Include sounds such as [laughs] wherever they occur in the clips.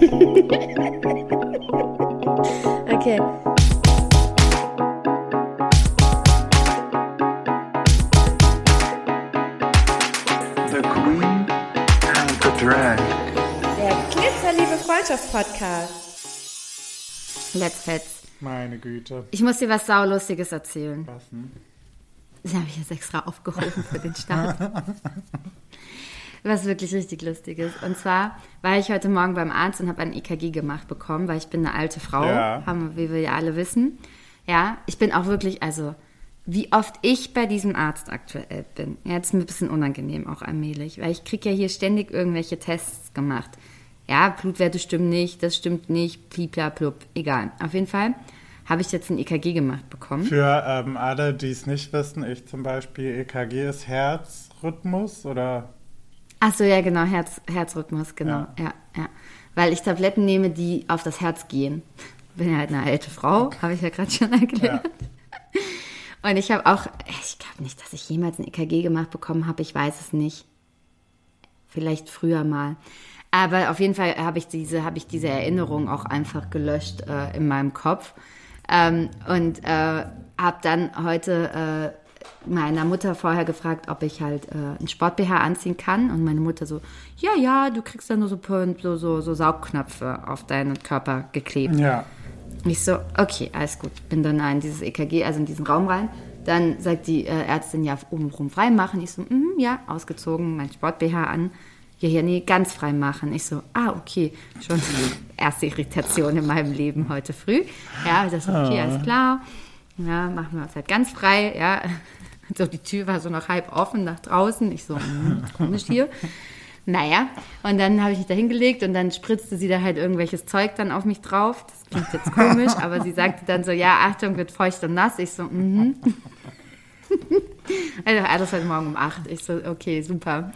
Okay. The Queen and the Drag. Der Glitzerliebe Freundschaft-Podcast. Let's Fets. Meine Güte. Ich muss dir was Saulustiges erzählen. Was denn? Das habe ich jetzt extra aufgehoben für den Start. [laughs] was wirklich richtig lustig ist. Und zwar war ich heute Morgen beim Arzt und habe ein EKG gemacht bekommen, weil ich bin eine alte Frau, Ja. haben, wie wir ja alle wissen. Ja, ich bin auch wirklich, also wie oft ich bei diesem Arzt aktuell bin. Ja, das ist mir ein bisschen unangenehm auch allmählich, weil ich kriege ja hier ständig irgendwelche Tests gemacht. Ja, Blutwerte stimmen nicht, das stimmt nicht, blub, egal. Auf jeden Fall habe ich jetzt ein EKG gemacht bekommen. Für ähm, alle, die es nicht wissen, ich zum Beispiel, EKG ist Herzrhythmus oder Ach so, ja, genau, Herz, Herzrhythmus, genau, Ja. ja. ja, Weil ich Tabletten nehme, die auf das Herz gehen. Bin ja halt eine alte Frau, habe ich ja gerade schon erklärt. Und ich habe auch, ich glaube nicht, dass ich jemals ein EKG gemacht bekommen habe, ich weiß es nicht. Vielleicht früher mal. Aber auf jeden Fall habe ich diese, habe ich diese Erinnerung auch einfach gelöscht äh, in meinem Kopf. Ähm, und äh, habe dann heute äh, meiner Mutter vorher gefragt, ob ich halt äh, ein Sport-BH anziehen kann. Und meine Mutter so, ja, ja, du kriegst dann nur so, so, so, so Saugknöpfe auf deinen Körper geklebt. ja. Ich so, okay, alles gut. Bin dann in dieses EKG, also in diesen Raum rein. Dann sagt die äh, Ärztin, ja, obenrum frei machen. Ich so, mhm, ja, ausgezogen, mein Sport-BH an. Ja, ja, nee, ganz frei machen. Ich so, ah, okay, schon die [laughs] erste Irritation in meinem Leben heute früh. Ja, das ist okay, alles klar. Ja, machen wir uns halt ganz frei, ja. [laughs] So, die Tür war so noch halb offen nach draußen. Ich so, hm, komisch hier. Naja, und dann habe ich mich da hingelegt und dann spritzte sie da halt irgendwelches Zeug dann auf mich drauf. Das klingt jetzt [laughs] komisch, aber sie sagte dann so, ja, Achtung, wird feucht und nass. Ich so, mhm. [laughs] also alles heute Morgen um acht. Ich so, okay, super.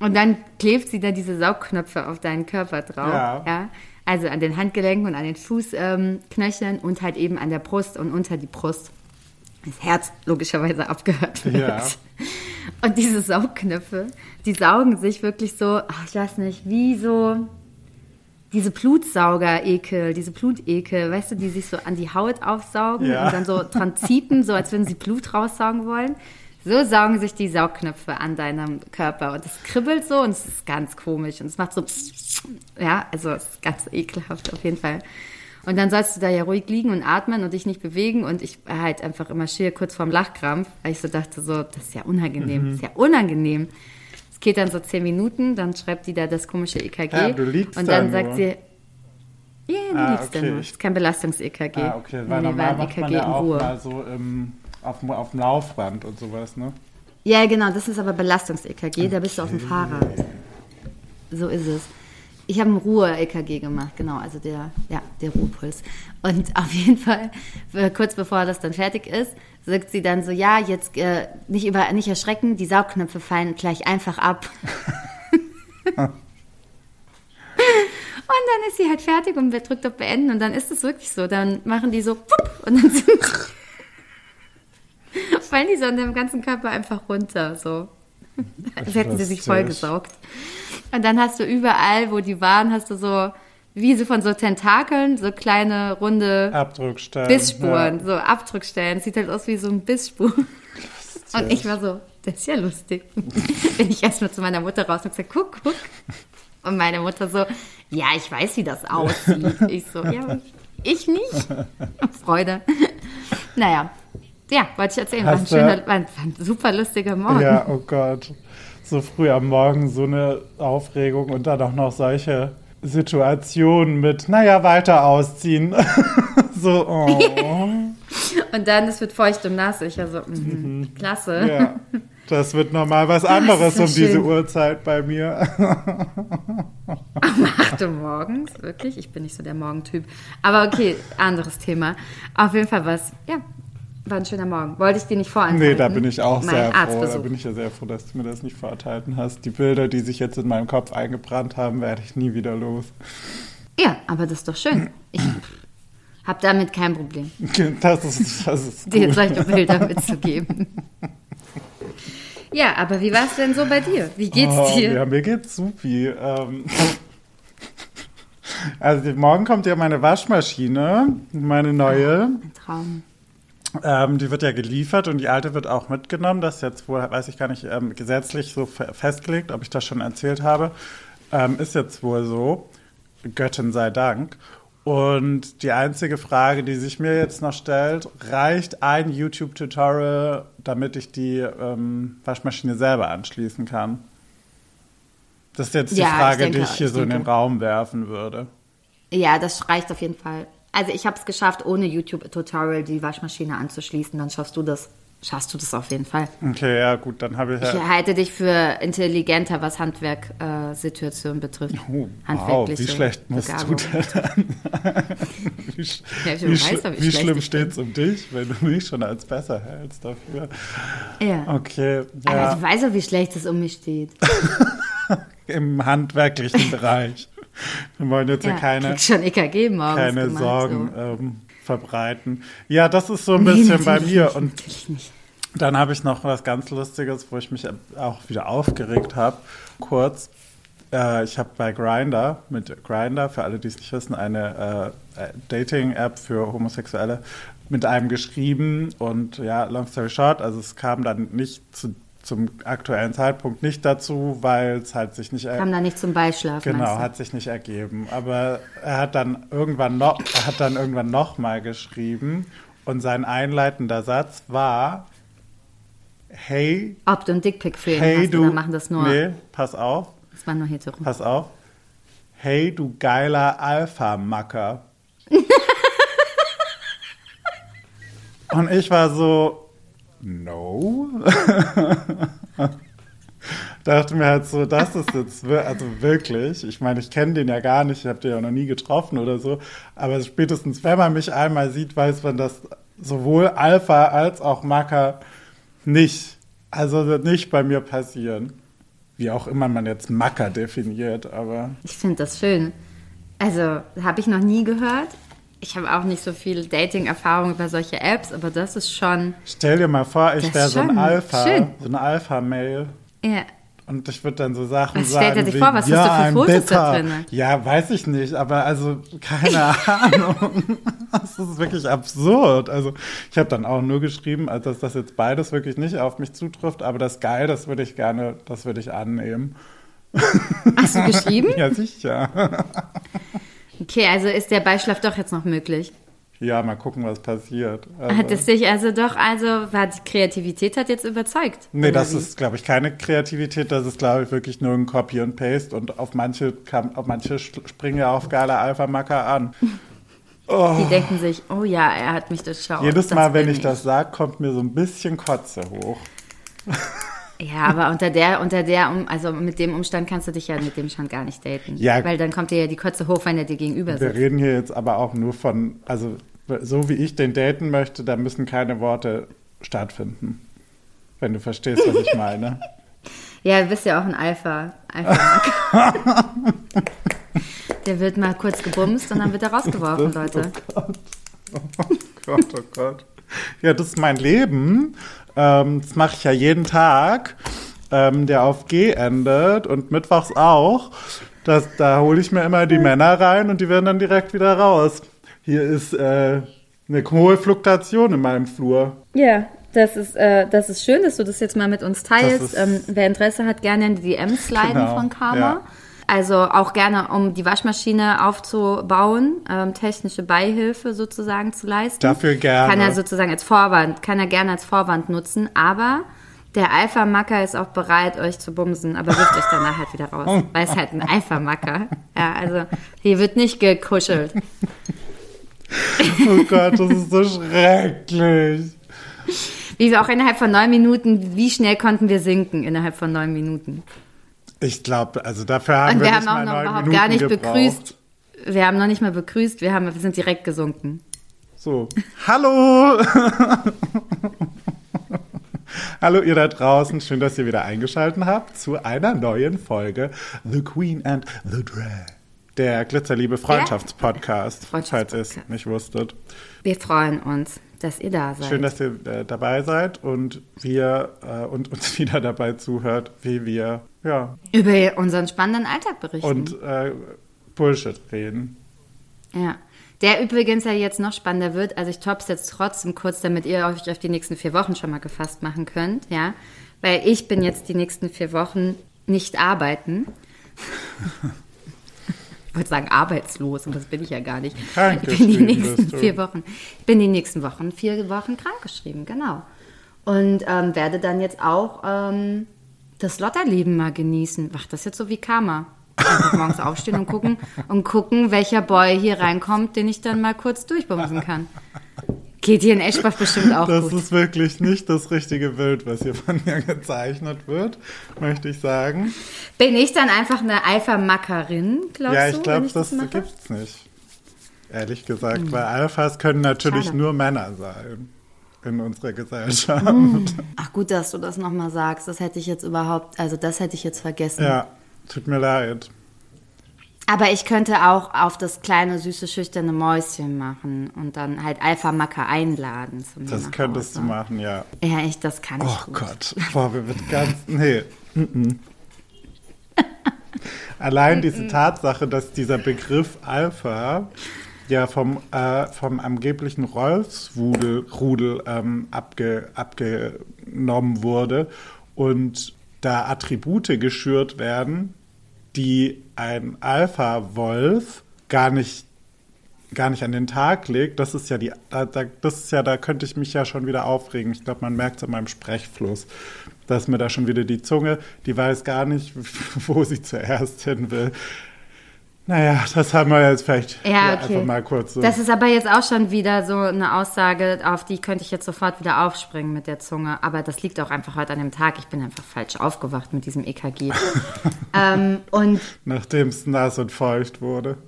Und dann klebt sie da diese Saugknöpfe auf deinen Körper drauf. Ja. Also an den Handgelenken und an den Fußknöcheln ähm, und halt eben an der Brust und unter die Brust. Das Herz logischerweise abgehört wird. Ja. Und diese Saugknöpfe, die saugen sich wirklich so, ach, ich weiß nicht, wie so diese Blutsauger-Ekel, diese Blutekel, weißt du, die sich so an die Haut aufsaugen Ja. und dann so dran ziepen, so als würden sie Blut raussaugen wollen. So saugen sich die Saugknöpfe an deinem Körper und es kribbelt so und es ist ganz komisch und es macht so, ja, also es ist ganz ekelhaft auf jeden Fall. Und dann sollst du da ja ruhig liegen und atmen und dich nicht bewegen und ich war halt einfach immer schier kurz vorm Lachkrampf, weil ich so dachte so, das ist ja unangenehm, das ist ja unangenehm. Es geht dann so zehn Minuten, dann schreibt die da das komische EKG Ja, du liegst und da dann nur. sagt sie, ja, du Ah, liegst da okay. nur. Das ist kein Belastungs-EKG. Ah, okay, weil nee, war normal ein macht man EKG ja in Ruhe. mal so im, auf, dem- auf dem Laufband und sowas, ne? Ja, genau, das ist aber Belastungs-EKG, da bist du auf dem Fahrrad. So ist es. Ich habe ein Ruhe-EKG gemacht, genau, also der, ja, der Ruhepuls. Und [laughs] auf jeden Fall, äh, kurz bevor das dann fertig ist, sagt sie dann so, ja, jetzt äh, nicht, über, nicht erschrecken, die Saugknöpfe fallen gleich einfach ab. [laughs] Und dann ist sie halt fertig und wer drückt auf Beenden und dann ist es wirklich so. Dann machen die so pup, und dann sind [laughs] fallen die so an deinem ganzen Körper einfach runter. So. Als hätten sie sich Lustig. vollgesaugt. Und dann hast du überall, wo die waren, hast du so, wie so von so Tentakeln, so kleine, runde Abdruckstellen. Bissspuren, Ja. so Abdruckstellen. Sieht halt aus wie so ein Bissspur. Und ich war so, das ist ja lustig. [laughs] Bin ich erstmal zu meiner Mutter raus und gesagt, guck, guck. Und meine Mutter so, ja, ich weiß, wie das aussieht. Ich so, ja, ich nicht. [laughs] Freude. Naja, ja, wollte ich erzählen. War ein, schöner, war ein, war ein super lustiger Morgen. Ja, oh Gott. So früh am Morgen so eine Aufregung und dann auch noch solche Situationen mit, naja, weiter ausziehen. [laughs] so, oh. [laughs] Und dann, es wird feucht und nass. Ich war so, mhm, klasse. Ja. Das wird nochmal was [laughs] anderes so um diese schön. Uhrzeit bei mir. Um 8 Uhr morgens, wirklich. Ich bin nicht so der Morgentyp. Aber okay, anderes Thema. Auf jeden Fall was, ja, war ein schöner Morgen. Wollte ich dir nicht vorenthalten. Nee, da bin ich auch mein sehr froh. Da bin ich ja sehr froh, dass du mir das nicht vorenthalten hast. Die Bilder, die sich jetzt in meinem Kopf eingebrannt haben, werde ich nie wieder los. Ja, aber das ist doch schön. Ich habe damit kein Problem, [laughs] Das ist, das ist dir gut. solche Bilder mitzugeben. Ja, aber wie war es denn so bei dir? Wie geht's Oh, dir? Ja, mir geht's supi. Ähm, Also morgen kommt ja meine Waschmaschine, meine neue. Ein Traum. Ähm, die wird ja geliefert und die alte wird auch mitgenommen. Das ist jetzt wohl, weiß ich gar nicht, ähm, gesetzlich so fe- festgelegt, ob ich das schon erzählt habe. Ähm, ist jetzt wohl so. Göttin sei Dank. Und die einzige Frage, die sich mir jetzt noch stellt, reicht ein YouTube-Tutorial, damit ich die ähm, Waschmaschine selber anschließen kann? Das ist jetzt die Ja, Frage, denke- die ich hier ich so in den denke. Raum werfen würde. Ja, das reicht auf jeden Fall. Also ich habe es geschafft, ohne YouTube-Tutorial die Waschmaschine anzuschließen. Dann schaffst du das. Schaffst du das auf jeden Fall. Okay, ja gut, dann habe ich Ich ja... halte dich für intelligenter, was Handwerksituationen betrifft. Oh, wow, wie schlecht musst Begabung. du denn [laughs] wie Ja, ich wie, weiß wie wie schlimm ich steht es um dich, wenn du mich schon als besser hältst dafür? Ja. Okay, Aber ja, ich weiß auch, wie schlecht es um mich steht. [laughs] im handwerklichen Bereich. Wir wollen jetzt Ja, hier keine, schon EKG morgens keine gemacht, Sorgen So. ähm, verbreiten. Ja, das ist so ein Nee, bisschen bei mir. nicht, Und. Dann habe ich noch was ganz Lustiges, wo ich mich auch wieder aufgeregt habe. Kurz, äh, ich habe bei Grinder mit Grinder für alle, die es nicht wissen, eine äh, Dating-App für Homosexuelle mit einem geschrieben und ja, long story short, also es kam dann nicht zu, zum aktuellen Zeitpunkt nicht dazu, weil es halt sich nicht Kam da nicht zum Beischlafen. Genau, hat sich nicht ergeben. Aber er hat dann irgendwann noch, er hat dann irgendwann noch mal geschrieben und sein einleitender Satz war: Hey, Ob du ein Dickpick ihn hey hast du, oder machen das nur. nee, pass auf, Das war nur hetero. pass auf. Hey du geiler Alpha-Macker. [laughs] und ich war so, no. [laughs] dachte mir halt so, das ist jetzt also wirklich, ich meine, ich kenne den ja gar nicht, ich habe den ja noch nie getroffen oder so, aber spätestens, wenn man mich einmal sieht, weiß man, dass sowohl Alpha als auch Macker nicht, also wird nicht bei mir passieren. Wie auch immer man jetzt Macker definiert, aber Ich finde das schön. Also, habe ich noch nie gehört. Ich habe auch nicht so viel Dating-Erfahrung über solche Apps, aber das ist schon. stell dir mal vor, ich wäre so ein Alpha, schön. so ein Alpha-Mail. Ja. Und ich würde dann so Sachen Was sagen. stellt er sich wie, vor? Was hast ja, du für ein Fotos da drin? Ja, weiß ich nicht, aber also keine [laughs] Ahnung. das ist wirklich absurd. Also ich habe dann auch nur geschrieben, dass das jetzt beides wirklich nicht auf mich zutrifft, aber das geil, das würde ich gerne, das würde ich annehmen. Hast du geschrieben? [laughs] Ja, sicher. [laughs] Okay, also ist der Beischlaf doch jetzt noch möglich. Ja, mal gucken, was passiert. Also, Hat es dich also doch, also war die Kreativität hat jetzt überzeugt? Nee, das wie? ist, glaube ich, keine Kreativität. Das ist, glaube ich, wirklich nur ein Copy und Paste. Und auf manche, kam, auf manche springen ja auf geile Alpha-Macker an. Die denken sich, oh ja, er hat mich durchschaut. Jedes das Mal, wenn bin ich das sage, kommt mir so ein bisschen Kotze hoch. [laughs] Ja, aber unter der, unter der, um- also mit dem Umstand kannst du dich ja mit dem schon gar nicht daten. Ja. Weil dann kommt dir ja die Kotze hoch, wenn er dir gegenüber Wir sitzt. reden hier jetzt aber auch nur von, also so wie ich den daten möchte, da müssen keine Worte stattfinden. Wenn du verstehst, was ich meine. [laughs] Ja, du bist ja auch ein Alpha. Alpha [laughs] Der wird mal kurz gebumst und dann wird er rausgeworfen, [laughs] Leute. Oh Gott, oh Gott. Ja, das ist mein Leben. Ähm, das mache ich ja jeden Tag, ähm, der auf G endet und mittwochs auch. Das, da hole ich mir immer die Männer rein und die werden dann direkt wieder raus. Hier ist äh, eine hohe Fluktuation in meinem Flur. Ja, das ist, äh, das ist schön, dass du das jetzt mal mit uns teilst. Ähm, wer Interesse hat, gerne in die DMs sliden Genau, von Karma. ja. Also auch gerne, um die Waschmaschine aufzubauen, ähm, technische Beihilfe sozusagen zu leisten. Dafür gerne. Kann er sozusagen als Vorwand, kann er gerne als Vorwand nutzen, aber der Alpha-Macker ist auch bereit, euch zu bumsen, aber wirft euch danach halt wieder raus. Weil es halt ein Alpha-Macker. Ja, also hier wird nicht gekuschelt. Oh Gott, das ist so schrecklich. Wie wir auch innerhalb von neun Minuten, wie schnell konnten wir sinken innerhalb von neun Minuten? Ich glaube, also dafür haben Und wir wir haben auch noch überhaupt Minuten gar nicht gebraucht. begrüßt. Wir haben noch nicht mal begrüßt, wir, haben, wir sind direkt gesunken. So, hallo! [laughs] hallo ihr da draußen, schön, dass ihr wieder eingeschaltet habt zu einer neuen Folge The Queen and the Drag. Der Glitzerliebe Freundschaftspodcast, falls ihr es Freundschaftspodcast. nicht wusstet. Wir freuen uns, dass ihr da seid. Schön, dass ihr äh, dabei seid und wir äh, und uns [laughs] wieder dabei zuhört, wie wir ja Über unseren spannenden Alltag berichten. und äh, Bullshit reden. Ja. Der übrigens ja jetzt noch spannender wird, also ich tops jetzt trotzdem kurz, damit ihr euch auf die nächsten vier Wochen schon mal gefasst machen könnt, ja. Weil ich bin jetzt die nächsten vier Wochen nicht arbeiten. [laughs] Ich wollte sagen arbeitslos und das bin ich ja gar nicht. Ich bin die nächsten vier Wochen. Ich bin die nächsten Wochen vier Wochen krankgeschrieben, genau. Und ähm, werde dann jetzt auch ähm, das Lotterleben mal genießen. Ach, das jetzt so wie Karma. Einfach morgens aufstehen und gucken und gucken, welcher Boy hier reinkommt, den ich dann mal kurz durchbumsen kann. Geht hier in Eschbach bestimmt auch Das gut. ist wirklich nicht das richtige Bild, was hier von mir gezeichnet wird, möchte ich sagen. Bin ich dann einfach eine Alpha-Mackerin, glaubst ja, du? ich glaube, das, mache? gibt's nicht. Ehrlich gesagt, weil Alphas können natürlich Schade. nur Männer sein in unserer Gesellschaft. Ach gut, dass du das nochmal sagst. Das hätte ich jetzt überhaupt, also das hätte ich jetzt vergessen. Ja, tut mir leid. Aber ich könnte auch auf das kleine, süße, schüchterne Mäuschen machen und dann halt Alpha-Macker einladen. Zu mir Das könntest du Hause. machen, ja. Ja, ich, das kann ich Oh. Gott, boah, wir wird ganz. Nee. mm, mm. Allein [laughs] diese Tatsache, dass dieser Begriff Alpha ja vom, äh, vom angeblichen Rolfsrudel Rudel, ähm, abge, abgenommen wurde und da Attribute geschürt werden, die ein Alpha-Wolf gar nicht gar nicht an den Tag legt, das ist ja die, da, da, das ist ja, da könnte ich mich ja schon wieder aufregen. Ich glaube, man merkt es an meinem Sprechfluss, dass mir da schon wieder die Zunge, die weiß gar nicht, [laughs] wo sie zuerst hin will. Naja, das haben wir jetzt vielleicht Ja, okay. einfach mal kurz so. Das ist aber jetzt auch schon wieder so eine Aussage, auf die könnte ich jetzt sofort wieder aufspringen mit der Zunge. Aber das liegt auch einfach heute an dem Tag. Ich bin einfach falsch aufgewacht mit diesem EKG. [laughs] ähm, und Nachdem es nass und feucht wurde.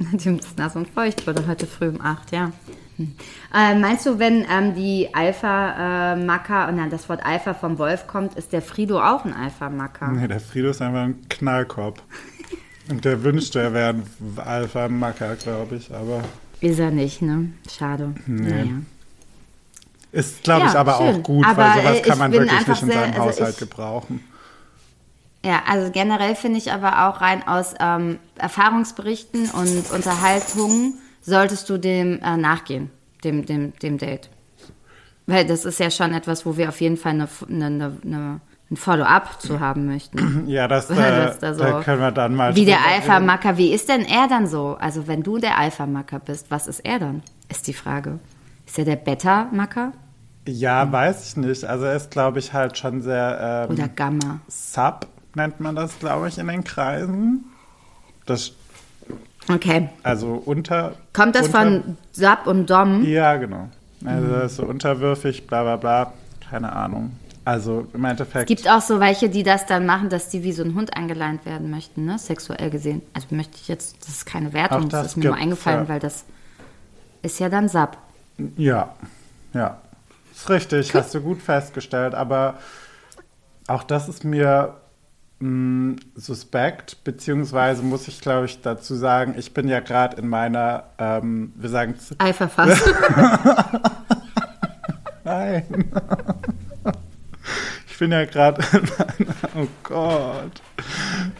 dem ist nass und feucht wurde heute früh um 8, ja. Hm. Äh, meinst du, wenn ähm, die Alpha-Macker, und dann das Wort Alpha vom Wolf kommt, ist der Frido auch ein Alpha-Macker? Nee, der Frido ist einfach ein Knallkopf. Und der wünschte, er wäre ein Alpha-Macker, glaube ich, aber Ist er nicht, ne? Schade. Naja. ist, glaube ich, Ja, aber schön. auch gut, Aber, weil sowas äh, kann ich man wirklich nicht in sehr- seinem also Haushalt ich- gebrauchen. Ja, also generell finde ich aber auch rein aus ähm, Erfahrungsberichten und Unterhaltungen solltest du dem äh, nachgehen, dem, dem, dem Date. Weil das ist ja schon etwas, wo wir auf jeden Fall eine, eine, eine, ein Follow-up zu haben möchten. [clears throat] Ja, das, [laughs] äh, Das da so- da können wir dann mal Wie der. Alpha-Macker, wie ist denn er dann so? Also wenn du der Alpha-Macker bist, was ist er dann? Ist die Frage. Ist er der Beta-Macker Ja, weiß ich nicht. Also er ist, glaube ich, halt schon sehr ähm, oder Gamma? Sub, nennt man das, glaube ich, in den Kreisen. Das, Okay. also unter... Kommt das unter, von Sub und Dom? Ja, genau. Also ist so unterwürfig, bla bla bla. Keine Ahnung. Also im Endeffekt... gibt auch so welche, die das dann machen, dass die wie so ein Hund angeleint werden möchten, ne? sexuell gesehen. Also möchte ich jetzt, das ist keine Wertung, das, das ist mir nur eingefallen, ja. weil das ist ja dann Sub. Ja, ja. Ist richtig, hast du gut festgestellt, aber auch das ist mir mh, suspekt, beziehungsweise muss ich, glaube ich, dazu sagen, ich bin ja gerade in meiner, ähm, wir sagen, Eiferfast. [laughs] nein. Ich bin ja gerade in meiner, oh Gott,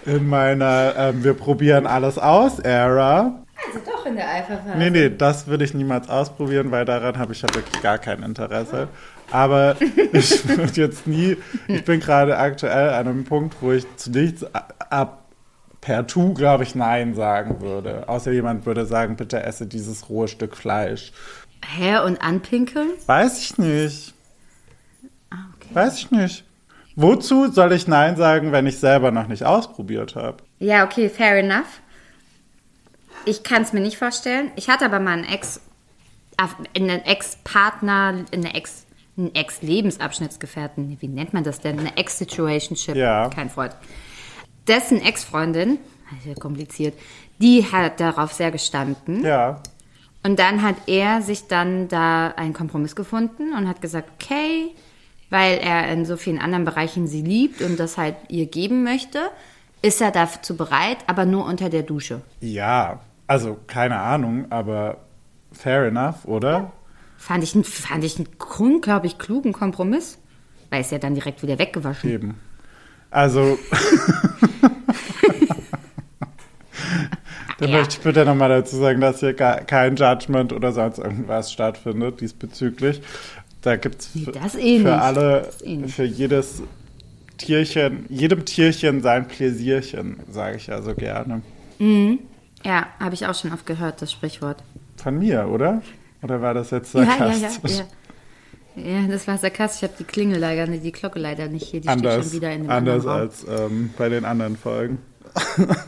in meiner, ähm, wir probieren alles aus, Era. also doch in der Eiferfast. Nee, nee, das würde ich niemals ausprobieren, weil daran habe ich ja wirklich gar kein Interesse. Aber [laughs] ich würde jetzt nie, ich bin gerade aktuell an einem Punkt, wo ich zu nichts ab per Tu, glaube ich, Nein sagen würde. Außer jemand würde sagen, bitte esse dieses rohe Stück Fleisch. Hä, und anpinkeln? Weiß ich nicht. Ah, okay. Weiß ich nicht. Wozu soll ich Nein sagen, wenn ich selber noch nicht ausprobiert habe? Ja, okay, fair enough. Ich kann es mir nicht vorstellen. Ich hatte aber mal einen Ex, einen Ex-Partner, eine Ex, einen Ex-Lebensabschnittsgefährten. Wie nennt man das denn? Eine Ex-Situationship. Ja. Kein Freund. Dessen Ex-Freundin, ja kompliziert, die hat darauf sehr gestanden. Ja. Und dann hat er sich dann da einen Kompromiss gefunden und hat gesagt, okay, weil er in so vielen anderen Bereichen sie liebt und das halt ihr geben möchte, ist er dazu bereit, aber nur unter der Dusche. Ja. Also, keine Ahnung, aber fair enough, oder? Fand ich, einen- fand ich einen unglaublich klugen Kompromiss, weil es ja dann direkt wieder weggewaschen. Eben. Also. [laughs] Dann ja. möchte ich bitte nochmal dazu sagen, dass hier kein Judgment oder sonst irgendwas stattfindet diesbezüglich. Da gibt es eh für nicht. alle, eh für jedes Tierchen, jedem Tierchen sein Pläsierchen, sage ich ja so gerne. Ja, habe ich auch schon oft gehört, das Sprichwort. Von mir, oder? Oder war das jetzt Ja, ja, sarkastisch? ja, ja. Ja, das war sarkastisch. Ich habe die Klingel leider, die Glocke leider nicht hier. Die steht Anders, schon wieder in dem anders als ähm, bei den anderen Folgen. [laughs]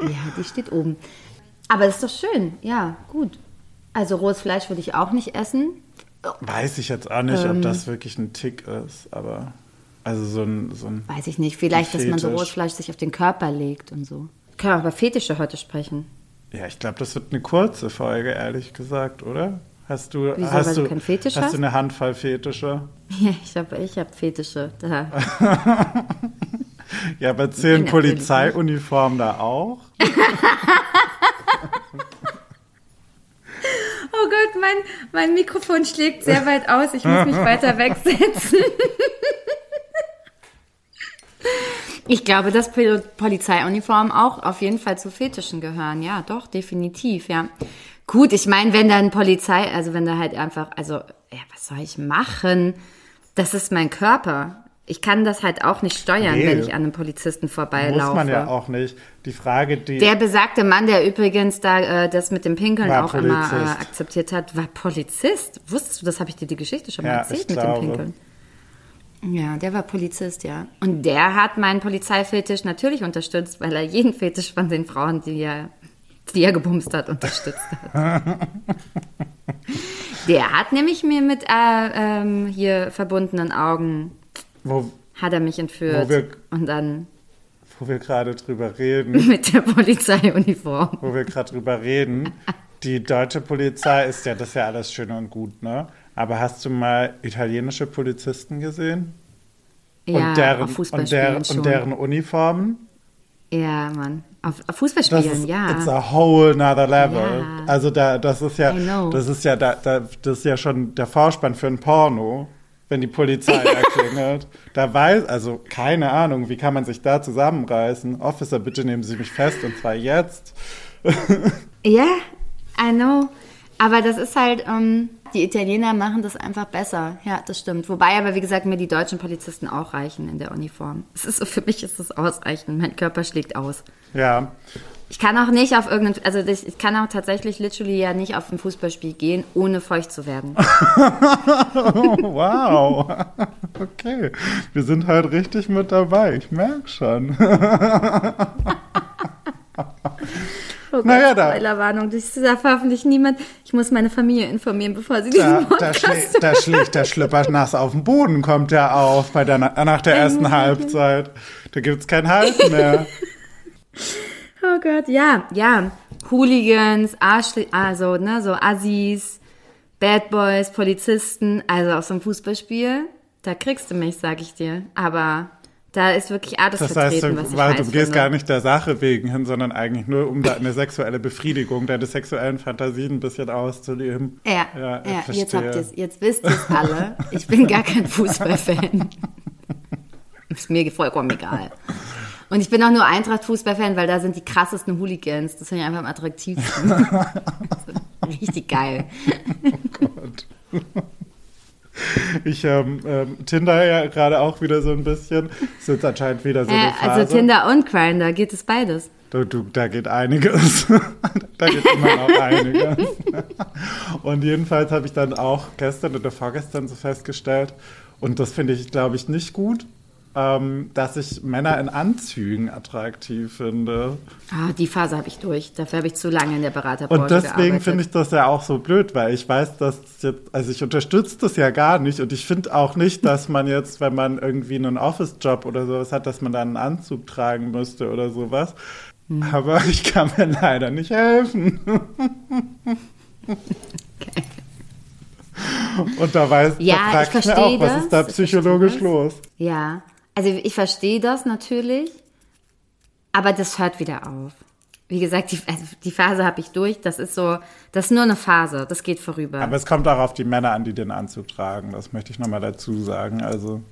Ja, die steht oben. Aber das ist doch schön. Ja, gut. Also rohes Fleisch würde ich auch nicht essen. Weiß ich jetzt auch nicht, Ähm. ob das wirklich ein Tick ist, aber also so ein, so ein Weiß ich nicht. Vielleicht, dass man so rohes Fleisch sich auf den Körper legt und so. Können wir über Fetische heute sprechen? Ja, ich glaube, das wird eine kurze Folge, ehrlich gesagt, oder? Hast du, Wieso, hast weil du du, keinen Fetisch hast hast? du eine Handvoll Fetische? [laughs] Ja, ich habe ich hab Fetische. Da. [laughs] Ja, aber zählen Polizeiuniformen da auch? [laughs] Oh Gott, mein, mein Mikrofon schlägt sehr weit aus. Ich muss mich weiter wegsetzen. [laughs] Ich glaube, dass Pol- Polizeiuniformen auch auf jeden Fall zu Fetischen gehören. Ja, doch, definitiv, ja. Gut, ich meine, wenn dann Polizei, also wenn da halt einfach, also, ja, was soll ich machen? Das ist mein Körper. Ich kann das halt auch nicht steuern, Nee. wenn ich an einem Polizisten vorbeilaufe. Muss man ja auch nicht. Die Frage, die. Der besagte Mann, der übrigens da äh, das mit dem Pinkeln auch immer äh, Polizist. akzeptiert hat, war Polizist. Wusstest du, das habe ich dir die Geschichte schon mal Ja, erzählt mit glaube. dem Pinkeln. Ja, der war Polizist, ja. Und der hat meinen Polizeifetisch natürlich unterstützt, weil er jeden Fetisch von den Frauen, die er, die er gebumst hat, unterstützt hat. [laughs] der hat nämlich mir mit äh, ähm, hier verbundenen Augen, wo, hat er mich entführt. Wo wir- Und dann wo wir gerade drüber reden, [laughs] mit der Polizeiuniform. wo wir gerade drüber reden, die deutsche Polizei ist ja, das ist ja alles schön und gut, ne? Aber hast du mal italienische Polizisten gesehen? Ja, und deren, auf und, Fußballspielen deren, schon. und deren Uniformen? Ja, Mann. Auf, auf Das Fußballspielen, ist ja. it's a whole nother level. Ja. Also da, das ist ja, das ist ja, da, da, das ist ja schon der Vorspann für ein Porno, wenn die Polizei [laughs] da klingelt. Da weiß, also keine Ahnung, wie kann man sich da zusammenreißen? Officer, bitte nehmen Sie mich fest und zwar jetzt. [laughs] Ja, I know. Aber das ist halt, ähm, die Italiener machen das einfach besser. Ja, das stimmt. Wobei aber, wie gesagt, mir die deutschen Polizisten auch reichen in der Uniform. Es ist so, für mich ist das ausreichend. Mein Körper schlägt aus. Ja, Ich kann auch nicht auf irgendein, also ich, ich kann auch tatsächlich literally ja nicht auf ein Fußballspiel gehen, ohne feucht zu werden. [laughs] oh, wow. Okay, wir sind halt richtig mit dabei. Ich merke schon. [laughs] Oh Naja, Gott, da- Spoilerwarnung. Das darf hoffentlich niemand. Ich muss meine Familie informieren, bevor sie diesen Da, da, Podcast schlägt, da schlägt der Schlipper nass auf den Boden, kommt der auf bei der, nach der ersten Halbzeit. Da gibt's kein Halten mehr. [laughs] Oh Gott, ja, ja. Hooligans, Arschli also, ne, so Assis, Bad Boys, Polizisten, also auf so einem Fußballspiel, da kriegst du mich, sag ich dir. Aber da ist wirklich alles Das heißt, vertreten, du, was ich heiß du gehst gar nicht der Sache wegen hin, sondern eigentlich nur, um da eine sexuelle Befriedigung deine sexuellen Fantasien ein bisschen auszuleben. Ja, ja, ja, jetzt, habt ihr's, jetzt wisst ihr es alle. Ich bin gar kein Fußballfan. [laughs] ist mir vollkommen egal. Und ich bin auch nur Eintracht-Fußballfan, weil da sind die krassesten Hooligans. Das finde ich einfach am attraktivsten. [laughs] Richtig geil. Gott. Ich ähm, ähm, Tinder ja gerade auch wieder so ein bisschen. Ist jetzt anscheinend wieder so Äh, eine Phase. also Tinder und Grindr geht es beides. Du, du, da geht einiges. [laughs] da geht immer noch einiges. Und jedenfalls habe ich dann auch gestern oder vorgestern so festgestellt, und das finde ich, glaube ich, nicht gut, ähm, dass ich Männer in Anzügen attraktiv finde. Ah, die Phase habe ich durch. Dafür habe ich zu lange in der Beraterbranche Und deswegen finde ich das ja auch so blöd, weil ich weiß, dass jetzt, also ich unterstütze das ja gar nicht und ich finde auch nicht, dass man jetzt, wenn man irgendwie einen Office-Job oder sowas hat, dass man dann einen Anzug tragen müsste oder sowas. Hm. Aber [laughs] ich kann mir leider nicht helfen. [laughs] Und da weiß, Ja, mich verstehe auch, was ist da psychologisch los? Ja, also ich verstehe das natürlich, aber das hört wieder auf. Wie gesagt, die, also die Phase habe ich durch. Das ist so, das ist nur eine Phase. Das geht vorüber. Aber es kommt auch auf die Männer an, die den Anzug tragen. Das möchte ich nochmal dazu sagen. Also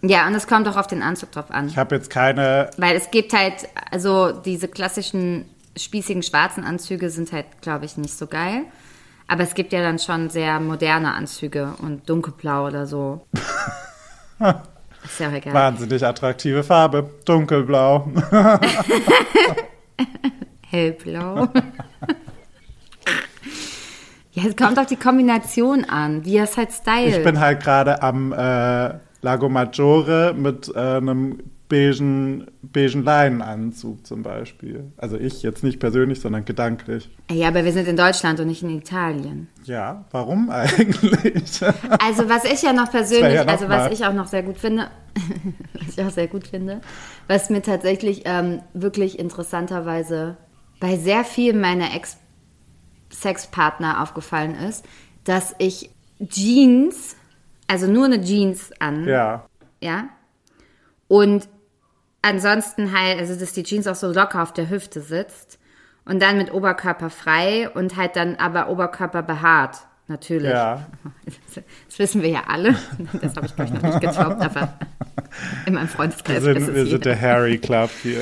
Ja, und es kommt auch auf den Anzug drauf an. Ich habe jetzt keine. Weil es gibt halt, also diese klassischen spießigen schwarzen Anzüge sind halt, glaube ich, nicht so geil. Aber es gibt ja dann schon sehr moderne Anzüge und dunkelblau oder so. [laughs] Ist ja auch egal. Wahnsinnig attraktive Farbe. Dunkelblau. [laughs] Hellblau. [laughs] ja, es kommt auf die Kombination an, wie es halt stylt. Ich bin halt gerade am äh, Lago Maggiore mit äh, einem beigen, beigen Leinenanzug zum Beispiel. Also ich jetzt nicht persönlich, sondern gedanklich. ja, aber wir sind in Deutschland und nicht in Italien. Ja, warum [laughs] eigentlich? Also was ich ja noch persönlich, ja noch also was mal. ich auch noch sehr gut finde, [laughs] was ich auch sehr gut finde, was mir tatsächlich ähm, wirklich interessanterweise bei sehr vielen meiner Ex-Sexpartner aufgefallen ist, dass ich Jeans, also nur eine Jeans an, ja. ja, und ansonsten halt, also dass die Jeans auch so locker auf der Hüfte sitzt und dann mit Oberkörper frei und halt dann aber Oberkörper behaart, natürlich. Ja. [laughs] Das wissen wir ja alle. Das habe ich, glaube ich, noch nicht getoppt, aber in meinem Wir Freundeskreis sind, ist es wir sind der Harry Club hier.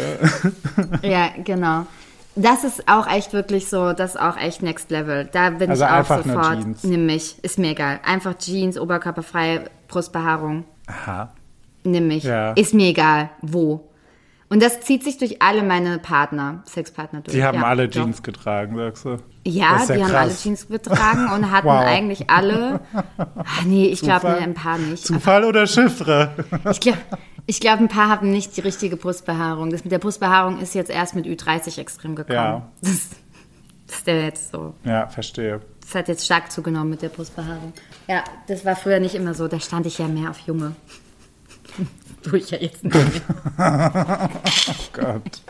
[laughs] Ja, genau. Das ist auch echt wirklich so, das ist auch echt Next Level. Da bin Also ich auch sofort, Jeans. nimm mich, ist mir egal. Einfach Jeans, Oberkörperfrei, Brustbehaarung, Aha. Nimm mich. Ja. Ist mir egal, wo. Und das zieht sich durch alle meine Partner, Sexpartner durch. Die haben ja, alle doch. Jeans getragen, sagst du? Ja, ist die haben alle krass. Jeans getragen und hatten Wow. eigentlich alle. Ach nee, ich glaube Zufall? ein paar nicht. Zufall oder Chiffre? [laughs] Ich glaube, ich glaub, ein paar haben nicht die richtige Brustbehaarung. Das mit der Brustbehaarung ist jetzt erst mit Ü30 extrem gekommen. Ja. Das, das ist der jetzt so. Ja, verstehe. Das hat jetzt stark zugenommen mit der Brustbehaarung. Ja, das war früher nicht immer so. Da stand ich ja mehr auf Junge. [laughs] Tue ich ja jetzt nicht mehr. [laughs] Oh Gott.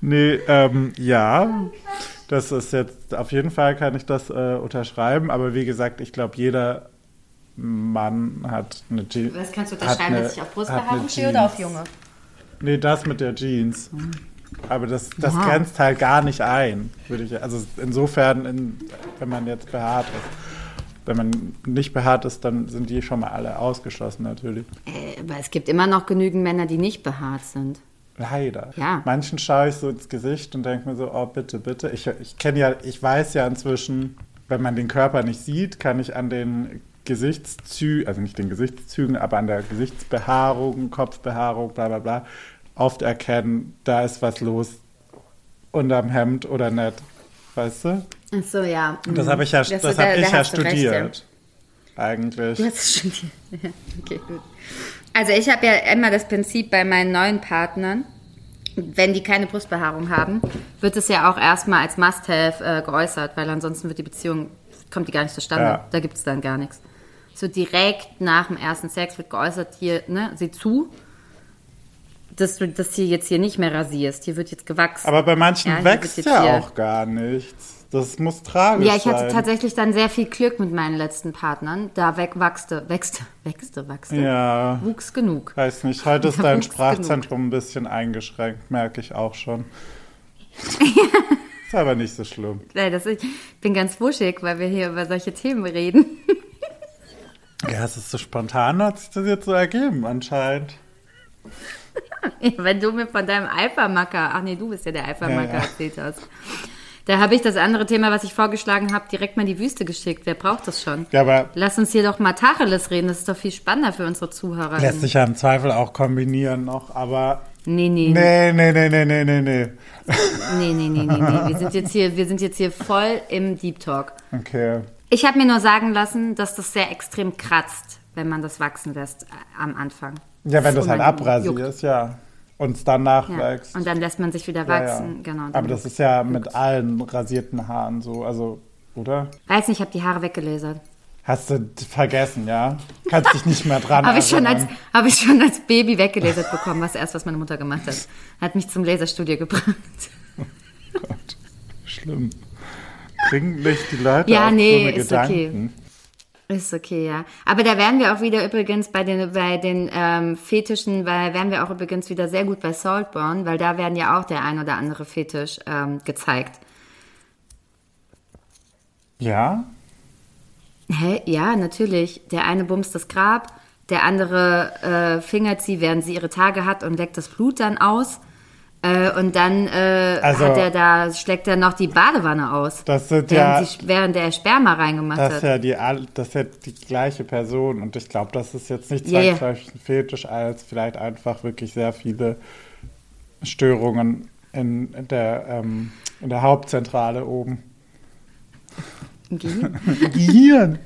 Nee, ähm, ja. Das ist jetzt, auf jeden Fall kann ich das äh, unterschreiben, aber wie gesagt, ich glaube, jeder Mann hat eine Jeans. Was kannst du unterschreiben, eine- dass ich auf Brustbehaarung stehe oder auf. Junge? Nee, das mit der Jeans. Aber das, das Wow. grenzt halt gar nicht ein, würde ich. Also insofern, in, wenn man jetzt behaart ist. Wenn man nicht behaart ist, dann sind die schon mal alle ausgeschlossen natürlich. Äh, aber es gibt immer noch genügend Männer, die nicht behaart sind. Leider. Ja. Manchen schaue ich so ins Gesicht und denke mir so, oh bitte, bitte. Ich, ich kenne ja, ich weiß ja inzwischen, wenn man den Körper nicht sieht, kann ich an den Gesichtszügen, also nicht den Gesichtszügen, aber an der Gesichtsbehaarung, Kopfbehaarung, bla bla bla, oft erkennen, da ist was los unterm Hemd oder nicht. Weißt du? Ach so, ja. Und das Mhm. habe ich ja, Das- das da- habe da ich ja du recht, ja. studiert. Eigentlich. Du hast es studiert. [laughs] Okay, gut. Also ich habe ja immer das Prinzip bei meinen neuen Partnern, wenn die keine Brustbehaarung haben, wird es ja auch erstmal als Must-Have äh, geäußert, weil ansonsten wird die Beziehung, kommt die gar nicht zustande. Ja. Da gibt es dann gar nichts. So direkt nach dem ersten Sex wird geäußert, hier, ne, sieh zu, dass du das hier jetzt hier nicht mehr rasierst. Hier wird jetzt gewachsen. Aber bei manchen Ja, wächst ja hier- auch gar nichts. Das muss tragisch Ja, ich sein. hatte tatsächlich dann sehr viel Glück mit meinen letzten Partnern. Da wachste, wächste, [laughs] wächste, wachste. Ja. Wuchs genug. Weiß nicht, heute ist Ja, dein Sprachzentrum ein bisschen eingeschränkt, merke ich auch schon. [laughs] ist aber nicht so schlimm. Ja, das, ich bin ganz wuschig, weil wir hier über solche Themen reden. Ja, es ist so spontan, hat sich das jetzt so ergeben anscheinend. [laughs] Wenn du mir von deinem Alpha-Macker, ach nee, du bist ja der Alpha-Macker, ja, ja. erzählt hast. Da habe ich das andere Thema, was ich vorgeschlagen habe, direkt mal in die Wüste geschickt. Wer braucht das schon? Ja, aber Lass uns hier doch mal Tacheles reden. Das ist doch viel spannender für unsere Zuhörer. Lässt sich ja im Zweifel auch kombinieren noch, aber. Nee, nee. Nee, nee, nee, nee, nee, nee, nee. Nee, nee, nee, nee, nee. Wir sind jetzt hier, wir sind jetzt hier voll im Deep Talk. Okay. Ich habe mir nur sagen lassen, dass das sehr extrem kratzt, wenn man das wachsen lässt äh, am Anfang. Ja, wenn das halt unangenehm, juckt. abrasierst, ja. Und es dann nachwächst. Ja. Und dann lässt man sich wieder Ja, wachsen. ja. Genau. dann Aber das ist ja mit allen rasierten Haaren so, also, oder? Weiß nicht, ich habe die Haare weggelasert. Hast du vergessen, ja? Kannst dich nicht mehr dran [laughs] Habe ich, schon als, hab ich schon als Baby weggelasert bekommen, was erst, was meine Mutter gemacht hat. Hat mich zum Laserstudio gebracht. Gott, [laughs] schlimm. Bringen nicht die Leute Ja, auf nee, so eine ist okay. Ist okay, ja. Aber da wären wir auch wieder übrigens bei den, bei den ähm, Fetischen, weil wären wir auch übrigens wieder sehr gut bei Saltburn, weil da werden ja auch der ein oder andere Fetisch ähm, gezeigt. Ja? Hä? Ja, natürlich. Der eine bumst das Grab, der andere äh, fingert sie, während sie ihre Tage hat und leckt das Blut dann aus. Äh, und dann äh, Also- hat er da, schlägt er noch die Badewanne aus. Das sind während, ja- sie, während der Sperma reingemacht Das ist hat. ja die, das ist ja die gleiche Person und ich glaube, das ist jetzt nicht zwangsläufig ein Fetisch, als vielleicht einfach wirklich sehr viele Störungen in, in, der, ähm, in der Hauptzentrale oben. Im Gehirn? [laughs] Gehirn!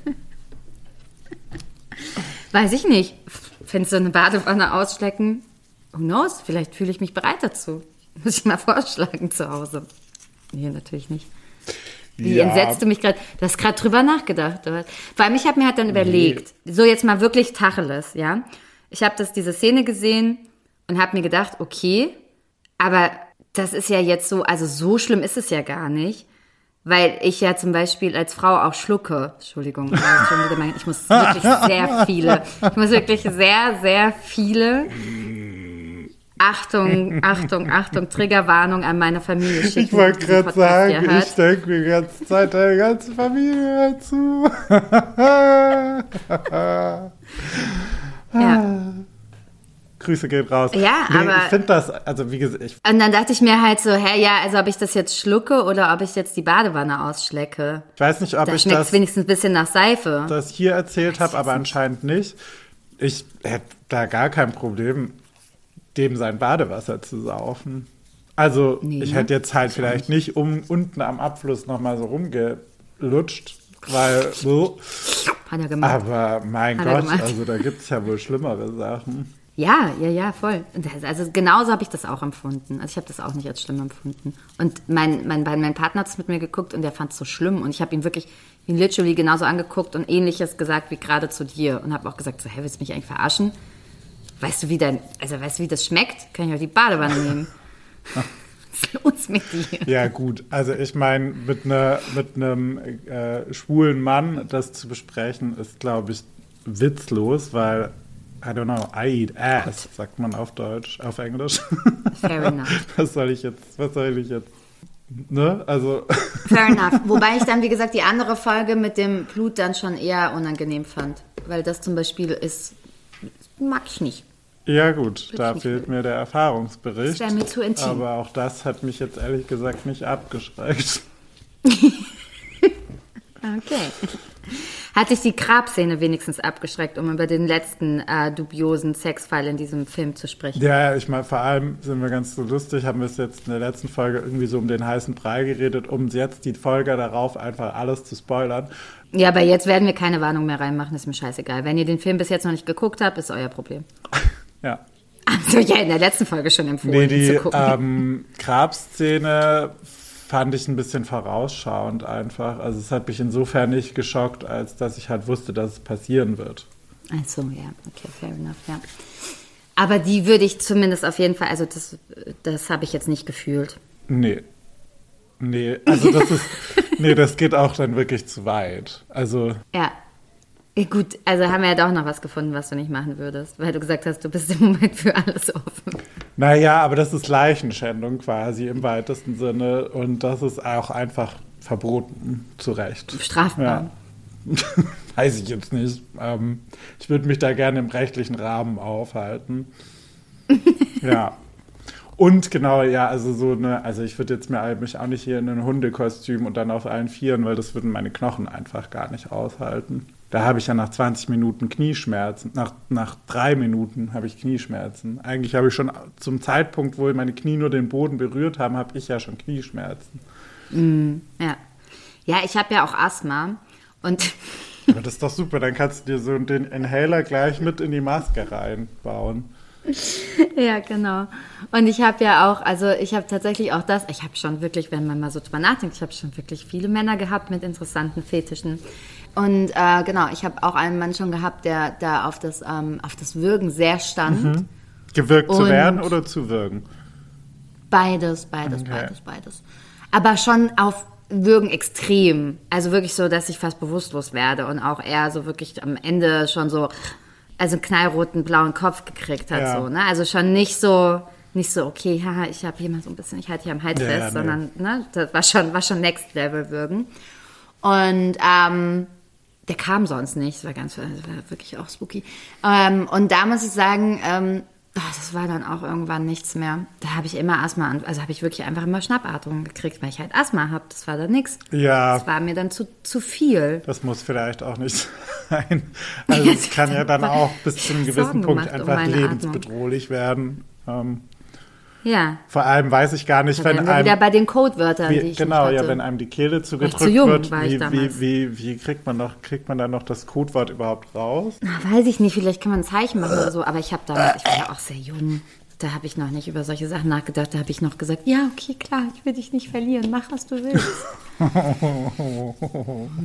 Weiß ich nicht. Findest du eine Badewanne ausschlecken? Who knows? Vielleicht fühle ich mich bereit dazu. [laughs] Muss ich mal vorschlagen zu Hause. Nee, natürlich nicht. Wie Ja. entsetzt du mich gerade? Du hast gerade drüber nachgedacht. Allem, ich habe mir halt dann überlegt, so jetzt mal wirklich Tacheles, ja. Ich habe das diese Szene gesehen und habe mir gedacht, okay, aber das ist ja jetzt so, also so schlimm ist es ja gar nicht. Weil ich ja zum Beispiel als Frau auch schlucke. Entschuldigung, ich muss wirklich [laughs] sehr viele, ich muss wirklich sehr, sehr viele Achtung, Achtung, Achtung, Triggerwarnung an meine Familie schicken. Ich wollte gerade sagen, ich denke mir die ganze Zeit, deine ganze Familie hört zu. [laughs] Ja. Grüße gehen raus. Ja, nee, aber- Ich finde das, also wie gesagt, ich, Und dann dachte ich mir halt so, hä, ja, also ob ich das jetzt schlucke oder ob ich jetzt die Badewanne ausschlecke. ich weiß nicht, ob Da ich das, wenigstens ein bisschen nach Seife. das hier erzählt habe, aber anscheinend nicht. Ich hätte da gar kein Problem, dem sein Badewasser zu saufen. Also Nee, ich hätte jetzt halt vielleicht nicht um unten am Abfluss nochmal so rumgelutscht, weil so. Hat er gemacht. Aber mein Hat Gott, also da gibt es ja wohl schlimmere Sachen. Ja, ja, ja, voll. Also genauso habe ich das auch empfunden. Also ich habe das auch nicht als schlimm empfunden. Und mein, mein, mein Partner hat es mit mir geguckt und der fand es so schlimm. Und ich habe ihn wirklich, ihn literally genauso angeguckt und ähnliches gesagt wie gerade zu dir. Und habe auch gesagt, so, hä, willst du mich eigentlich verarschen? Weißt du, wie dein, also weißt du, wie das schmeckt? Kann ich auch die Badewanne nehmen. [laughs] Los mit dir? Ja, gut. Also ich meine, mit, ne, mit einem äh, schwulen Mann das zu besprechen, ist, glaube ich, witzlos, weil, I don't know, I eat ass, sagt man auf Deutsch, auf Englisch. Fair enough. [laughs] was soll ich jetzt, was soll ich jetzt, ne? Also, [laughs] Fair enough. Wobei ich dann, wie gesagt, die andere Folge mit dem Blut dann schon eher unangenehm fand. Weil das zum Beispiel ist, mag ich nicht. Ja gut, da fehlt mir der Erfahrungsbericht. Das wär mir zu intim. Aber auch das hat mich jetzt ehrlich gesagt nicht abgeschreckt. [laughs] Okay. Hat dich die Grabszene wenigstens abgeschreckt, um über den letzten äh, dubiosen Sexfall in diesem Film zu sprechen? Ja, ich meine, vor allem sind wir ganz so lustig, haben wir es jetzt in der letzten Folge irgendwie so um den heißen Brei geredet, um jetzt die Folge darauf einfach alles zu spoilern. Ja, aber jetzt werden wir keine Warnung mehr reinmachen, ist mir scheißegal. Wenn ihr den Film bis jetzt noch nicht geguckt habt, ist euer Problem. [laughs] Ja. Also ja, in der letzten Folge schon empfohlen, Nee, die ähm, Grabszene fand ich ein bisschen vorausschauend einfach. Also es hat mich insofern nicht geschockt, als dass ich halt wusste, dass es passieren wird. Ach so, ja, okay, fair enough, ja. Aber die würde ich zumindest auf jeden Fall, also das, das habe ich jetzt nicht gefühlt. Nee. Nee, also das ist, nee, das geht auch dann wirklich zu weit. Also, Ja. Gut, also haben wir ja doch noch was gefunden, was du nicht machen würdest, weil du gesagt hast, du bist im Moment für alles offen. naja, aber das ist Leichenschändung quasi im weitesten Sinne und das ist auch einfach verboten, zu Recht. Strafbar. Ja. [laughs] Weiß ich jetzt nicht. Ähm, ich würde mich da gerne im rechtlichen Rahmen aufhalten. [laughs] ja. Und genau, ja, also so eine, also ich würde jetzt mir mich auch nicht hier in ein Hundekostüm und dann auf allen Vieren, weil das würden meine Knochen einfach gar nicht aushalten. Da habe ich ja nach 20 Minuten Knieschmerzen. Nach, nach drei Minuten habe ich Knieschmerzen. Eigentlich habe ich schon zum Zeitpunkt, wo meine Knie nur den Boden berührt haben, habe ich ja schon Knieschmerzen. Ja. Ja, ich habe ja auch Asthma und Aber das ist doch super, dann kannst du dir so den Inhaler gleich mit in die Maske reinbauen. [laughs] ja, genau. Und ich habe ja auch, also ich habe tatsächlich auch das, ich habe schon wirklich, wenn man mal so drüber nachdenkt, ich habe schon wirklich viele Männer gehabt mit interessanten Fetischen. Und äh, genau, ich habe auch einen Mann schon gehabt, der da auf das, ähm, auf das Würgen sehr stand. Gewirkt zu Und- werden oder zu wirken? Beides, beides, Okay. beides, beides. Aber schon auf Würgen extrem. Also wirklich so, dass ich fast bewusstlos werde und auch er so wirklich am Ende schon so, also einen knallroten blauen Kopf gekriegt hat. Ja. So, ne? Also schon nicht so, nicht so, okay, haha, ich habe hier mal so ein bisschen, ich halte hier am Hals Ja, fest, ja, sondern ne, das war schon, war schon Next Level Würgen. Und ähm, Der kam sonst nicht. Es war ganz, das war wirklich auch spooky. Ähm, und da muss ich sagen, ähm, ah, das war dann auch irgendwann nichts mehr. Da habe ich immer Asthma, also habe ich wirklich einfach immer Schnappatmung gekriegt, weil ich halt Asthma habe. Das war dann nichts. Ja. Das war mir dann zu, zu viel. Das muss vielleicht auch nicht sein. Also es [laughs] kann ja dann auch bis zu einem gewissen Sorgen Punkt gemacht um einfach meine lebensbedrohlich werden. Ähm, Ja. vor allem weiß ich gar nicht, Da wenn wir wieder einem, bei den Codewörtern, wie, die ich genau, ja, wenn einem die Kehle zugedrückt zu jung, wird, wie, wie, wie, wie kriegt man noch, kriegt man dann noch das Codewort überhaupt raus? Na, weiß ich nicht, vielleicht kann man ein Zeichen machen oder so, aber ich habe damals, ich war ja auch sehr jung. Da habe ich noch nicht über solche Sachen nachgedacht. Da habe ich noch gesagt, ja, okay, klar, ich will dich nicht verlieren. Mach, was du willst. [laughs]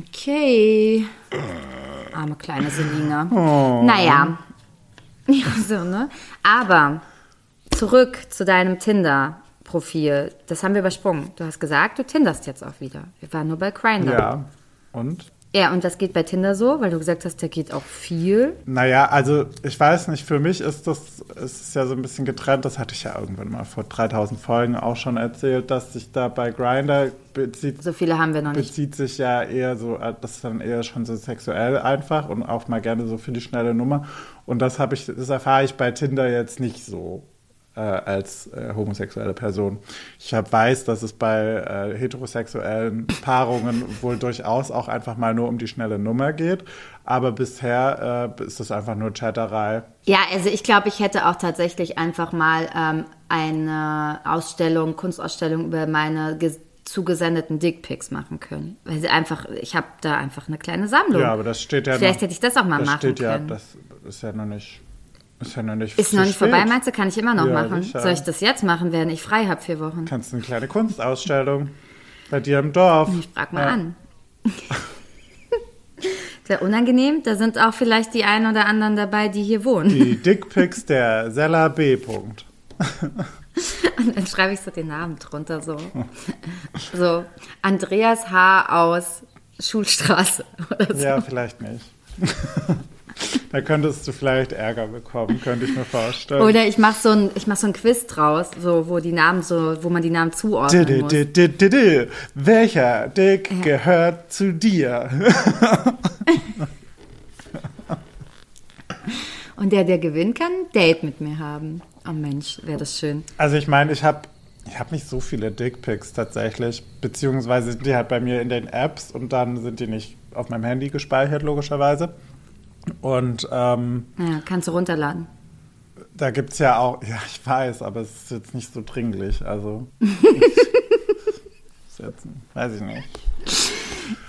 Okay. Arme kleine Selina. Naja. Ja, so, ne? Aber zurück zu deinem Tinder-Profil. Das haben wir übersprungen. Du hast gesagt, du tinderst jetzt auch wieder. Wir waren nur bei Grindr. Ja. Und? Ja, und das geht bei Tinder so, weil du gesagt hast, da geht auch viel. Naja, also ich weiß nicht, für mich ist das, ist ja so ein bisschen getrennt, das hatte ich ja irgendwann mal vor 3000 Folgen auch schon erzählt, dass sich da bei Grindr bezieht, So viele haben wir noch nicht. bezieht sich ja eher so, das ist dann eher schon so sexuell einfach und auch mal gerne so für die schnelle Nummer. Und das habe ich, das erfahre ich bei Tinder jetzt nicht so äh, als äh, homosexuelle Person. Ich hab, weiß, dass es bei äh, heterosexuellen Paarungen wohl durchaus auch einfach mal nur um die schnelle Nummer geht. Aber bisher äh, ist das einfach nur Chatterei. Ja, also ich glaube, ich hätte auch tatsächlich einfach mal ähm, eine Ausstellung, Kunstausstellung über meine ges- zugesendeten Dickpics machen können. Weil sie einfach, ich habe da einfach eine kleine Sammlung. Ja, aber das steht ja Vielleicht noch, hätte ich das auch mal das machen steht ja, können. das ist ja noch nicht, ist ja noch nicht Ist noch nicht vorbei, meinst du? Kann ich immer noch Ja, machen. sicher. Soll ich das jetzt machen, während ich frei habe, vier Wochen? Kannst du eine kleine Kunstausstellung bei dir im Dorf. Ich frag mal Ja. an. [laughs] Sehr unangenehm. Da sind auch vielleicht die einen oder anderen dabei, die hier wohnen. Die Dickpics der Sella B. Punkt. [laughs] Und dann schreibe ich so den Namen drunter, so. [laughs] So, Andreas H. aus Schulstraße oder so. Ja, vielleicht nicht. Da könntest du vielleicht Ärger bekommen, könnte ich mir vorstellen. Oder ich mache so ein, ich mach so ein Quiz draus, so, wo die Namen so, wo man die Namen zuordnen Di- muss. di- di- di- di. Welcher Dick gehört zu dir? [laughs] Und der, der gewinnen kann, ein Date mit mir haben. Oh Mensch, wäre das schön. Also ich meine, ich habe ich hab nicht so viele Dickpics tatsächlich, beziehungsweise sind die halt bei mir in den Apps und dann sind die nicht auf meinem Handy gespeichert, logischerweise. Und ähm, Ja, kannst du runterladen. da gibt es ja auch, ja, ich weiß, aber es ist jetzt nicht so dringlich. Also, [laughs] ist jetzt, weiß ich nicht.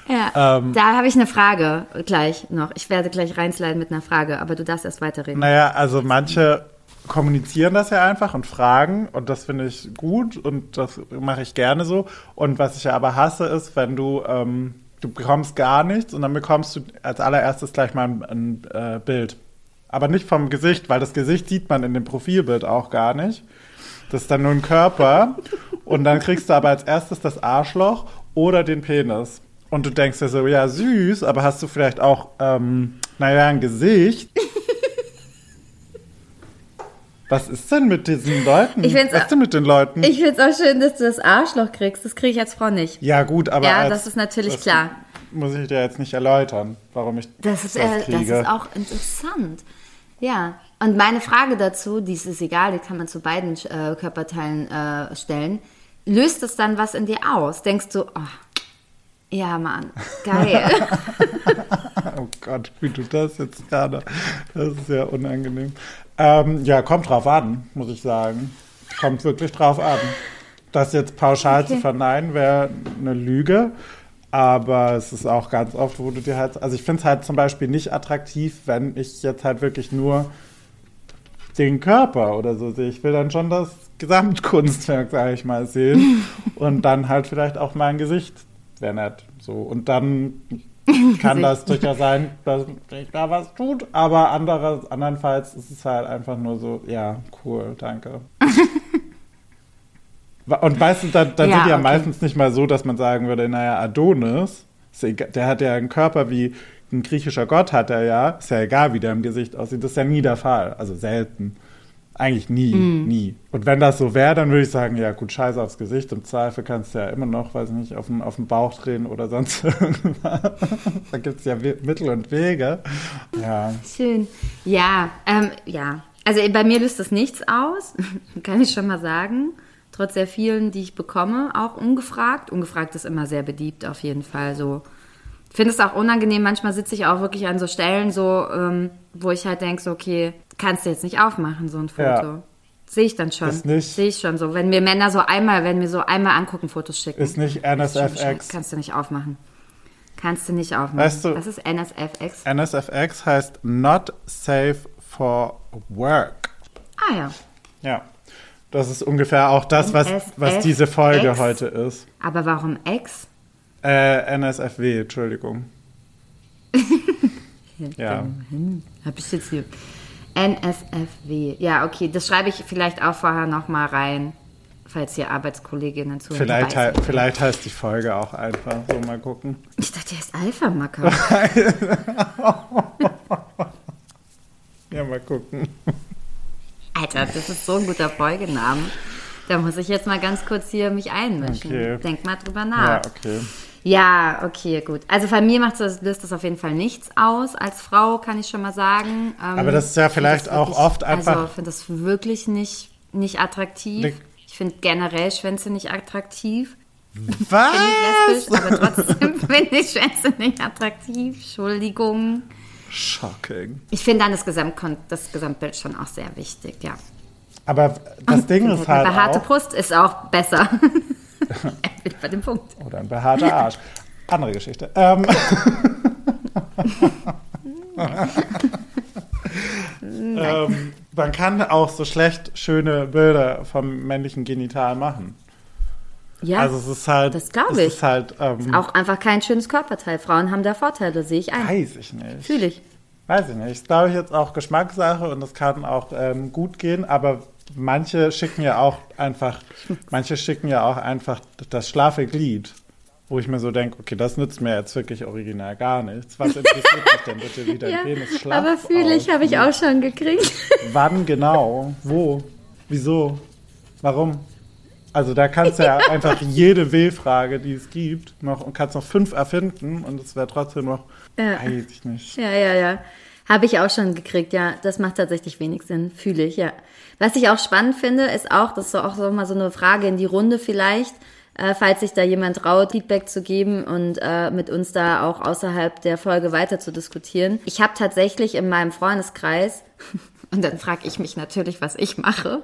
Ja, Ähm. da habe ich eine Frage gleich noch. Ich werde gleich reinsliden mit einer Frage, aber du darfst erst weiterreden. Naja, also manche kommunizieren das ja einfach und fragen und das finde ich gut und das mache ich gerne so. Und was ich ja aber hasse, ist, wenn du, ähm, du bekommst gar nichts und dann bekommst du als allererstes gleich mal ein, ein äh, Bild. Aber nicht vom Gesicht, weil das Gesicht sieht man in dem Profilbild auch gar nicht. Das ist dann nur ein Körper und dann kriegst du aber als erstes das Arschloch oder den Penis. Und du denkst dir so, ja, süß, aber hast du vielleicht auch, ähm, naja, ein Gesicht? Was ist denn mit diesen Leuten? Ich find's- Was ist denn mit den Leuten? Ich finde es auch schön, dass du das Arschloch kriegst. Das kriege ich als Frau nicht. ja, gut, aber. Ja, als, das ist natürlich das klar. Muss ich dir jetzt nicht erläutern, warum ich Das ist, das äh, das kriege. ist auch interessant. Ja. Und meine Frage dazu, die ist egal, die kann man zu beiden äh, Körperteilen äh, stellen. Löst es dann was in dir aus? Denkst du, oh, ja, Mann, geil. [laughs] Oh Gott, wie du das jetzt gerade. Das ist ja unangenehm. Ähm, ja, kommt drauf an, muss ich sagen. Kommt wirklich drauf an. Das jetzt pauschal zu verneinen, wäre eine Lüge. Aber es ist auch ganz oft, wo du dir halt. Also ich finde es halt zum Beispiel nicht attraktiv, wenn ich jetzt halt wirklich nur den Körper oder so sehe. Ich will dann schon das Gesamtkunstwerk, sage ich mal, sehen. [laughs] Und dann halt vielleicht auch mein Gesicht wäre nett. So. Und dann [laughs] kann das durchaus sein, dass sich da was tut, aber anderes, andernfalls ist es halt einfach nur so, ja, cool, danke. [laughs] Und du, dann, dann Ja, sind die ja okay. meistens nicht mal so, dass man sagen würde, naja, Adonis, der hat ja einen Körper wie ein griechischer Gott hat er ja, ist ja egal, wie der im Gesicht aussieht, das ist ja nie der Fall, also selten. Eigentlich nie, Mhm. nie. Und wenn das so wäre, dann würde ich sagen, ja gut, scheiße aufs Gesicht. Im Zweifel kannst du ja immer noch, weiß ich nicht, auf den, auf den Bauch drehen oder sonst [laughs] irgendwas. da gibt es ja Mittel und Wege. Ja, Schön. Ja, ähm, ja. Also bei mir löst das nichts aus, [laughs] kann ich schon mal sagen. Trotz der vielen, die ich bekomme, auch ungefragt. Ungefragt ist immer sehr beliebt, auf jeden Fall. So. Ich finde es auch unangenehm. Manchmal sitze ich auch wirklich an so Stellen, so, ähm, wo ich halt denke, so, okay, kannst du jetzt nicht aufmachen, so ein Foto. Ja. Sehe ich dann schon. Ist nicht- Sehe ich schon so. Wenn mir Männer so einmal, wenn mir so einmal angucken, Fotos schicken. ist nicht. NSFX. Kannst du nicht aufmachen. Kannst du nicht aufmachen. Weißt du- Was ist NSFX? NSFX heißt Not Safe for Work. Ah ja. Ja. Das ist ungefähr auch das, was, was diese Folge NSFX? heute ist. Aber warum X? Äh, NSFW, Entschuldigung. [laughs] ja. Hab ich jetzt hier. NSFW. Ja, okay, das schreibe ich vielleicht auch vorher nochmal rein, falls hier Arbeitskolleginnen zuhören. Vielleicht, hei- vielleicht heißt die Folge auch einfach. So, mal gucken. ich. dachte, der ist Alpha-Macker. [laughs] Ja, mal gucken. Alter, das ist so ein guter Folgename. Da muss ich jetzt mal ganz kurz hier mich einmischen. Okay. Denk mal drüber Ja, nach. okay. Ja, okay, gut. Also bei mir macht das, löst das auf jeden Fall nichts aus. Als Frau kann ich schon mal sagen. Ähm, Aber das ist ja vielleicht auch wirklich- oft einfach- Also ich finde das wirklich nicht, nicht attraktiv. Nick. Ich finde generell Schwänze nicht attraktiv. Was? Bin ich lesbisch, aber trotzdem [laughs] finde ich Schwänze nicht attraktiv. Entschuldigung. Shocking. Ich finde dann das, Gesamtkon das Gesamtbild schon auch sehr wichtig, ja. Aber das Ding ist eine halt behaarte auch, Brust ist auch besser. [laughs] bei dem Punkt. oder ein behaarter Arsch. Andere Geschichte. Ähm, ähm, man kann auch so schlecht schöne Bilder vom männlichen Genital machen. Ja, also es ist halt, das glaub es ich. ist halt, ähm, auch einfach kein schönes Körperteil. Frauen haben da Vorteile, sehe ich ein. weiß ich nicht. Fühle ich. Weiß ich nicht. Ist, glaube ich, jetzt auch Geschmackssache und das kann auch ähm, gut gehen, aber manche schicken ja auch einfach, manche schicken ja auch einfach das schlafe Glied, wo ich mir so denke, okay, das nützt mir jetzt wirklich original gar nichts. Was interessiert mich denn bitte, wie dein Ja, Penis schlaff aber fühle ich, habe ich auch schon gekriegt. [laughs] Wann genau? Wo? Wieso? Warum? Also da kannst du ja, [laughs] einfach jede W-Frage, die es gibt, noch und kannst noch fünf erfinden und es wäre trotzdem noch, Ja. weiß ich nicht. Ja, ja, ja. Habe ich auch schon gekriegt, ja. Das macht tatsächlich wenig Sinn, fühle ich, ja. Was ich auch spannend finde, ist auch, das ist auch so mal so eine Frage in die Runde vielleicht, äh, falls sich da jemand traut, Feedback zu geben und äh, mit uns da auch außerhalb der Folge weiter zu diskutieren. Ich habe tatsächlich in meinem Freundeskreis, [laughs] und dann frage ich mich natürlich, was ich mache.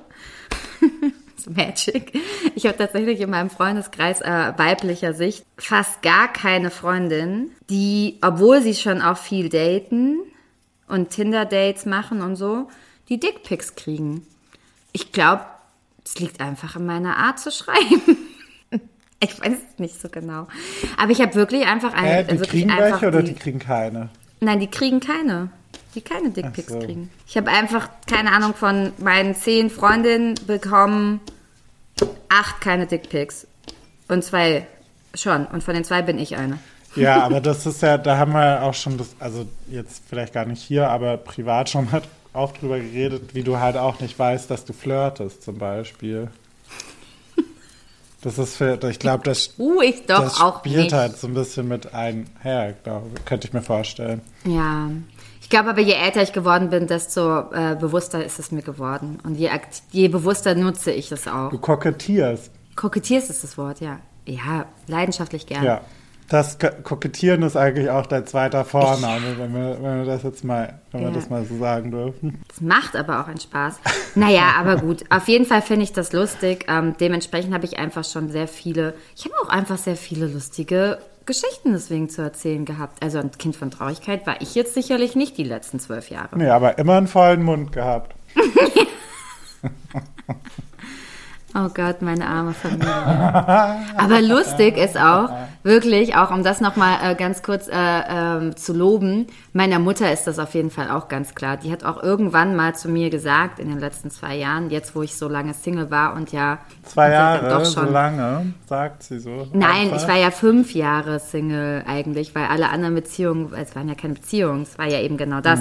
[laughs] Magic. Ich habe tatsächlich in meinem Freundeskreis äh, weiblicher Sicht fast gar keine Freundin, die, obwohl sie schon auch viel daten und Tinder-Dates machen und so, die Dickpics kriegen. Ich glaube, es liegt einfach in meiner Art zu schreiben. [laughs] Ich weiß es nicht so genau. Aber ich habe wirklich einfach eine. Hä, die wirklich kriegen einfach welche oder die, die kriegen keine? Nein, die kriegen keine. Die keine Dickpics so. kriegen. Ich habe einfach, keine Ahnung, von meinen zehn Freundinnen bekommen acht keine Dickpics. Und zwei schon. Und von den zwei bin ich eine. Ja, [laughs] aber das ist ja, da haben wir auch schon das, also jetzt vielleicht gar nicht hier, aber privat schon mal auch drüber geredet, wie du halt auch nicht weißt, dass du flirtest zum Beispiel. Das ist für, ich glaube, das, Uh, ich das auch spielt halt so ein bisschen mit einher, glaube könnte ich mir vorstellen. Ja. Ich glaube aber, je älter ich geworden bin, desto äh, bewusster ist es mir geworden. Und je, je bewusster nutze ich es auch. Du kokettierst. Kokettierst ist das Wort, ja. Ja, leidenschaftlich gerne. Ja. Das Ko- Kokettieren ist eigentlich auch dein zweiter Vorname, wenn wir, wenn wir das jetzt mal, wenn wir Ja. das mal so sagen dürfen. Das macht aber auch einen Spaß. Naja, aber gut. Auf jeden Fall finde ich das lustig. Ähm, dementsprechend habe ich einfach schon sehr viele, ich habe auch einfach sehr viele lustige Geschichten deswegen zu erzählen gehabt. Also ein Kind von Traurigkeit war ich jetzt sicherlich nicht die letzten zwölf Jahre. Nee, aber immer einen vollen Mund gehabt. [laughs] Oh Gott, meine arme Familie. Aber lustig ist auch, wirklich, auch um das nochmal äh, ganz kurz äh, ähm, zu loben, meiner Mutter ist das auf jeden Fall auch ganz klar. Die hat auch irgendwann mal zu mir gesagt, in den letzten zwei Jahren, jetzt wo ich so lange Single war und ja... Zwei Jahre, doch so schon- lange, sagt sie so. Nein, Einfach. ich war ja fünf Jahre Single eigentlich, weil alle anderen Beziehungen, es waren ja keine Beziehungen, es war ja eben genau das.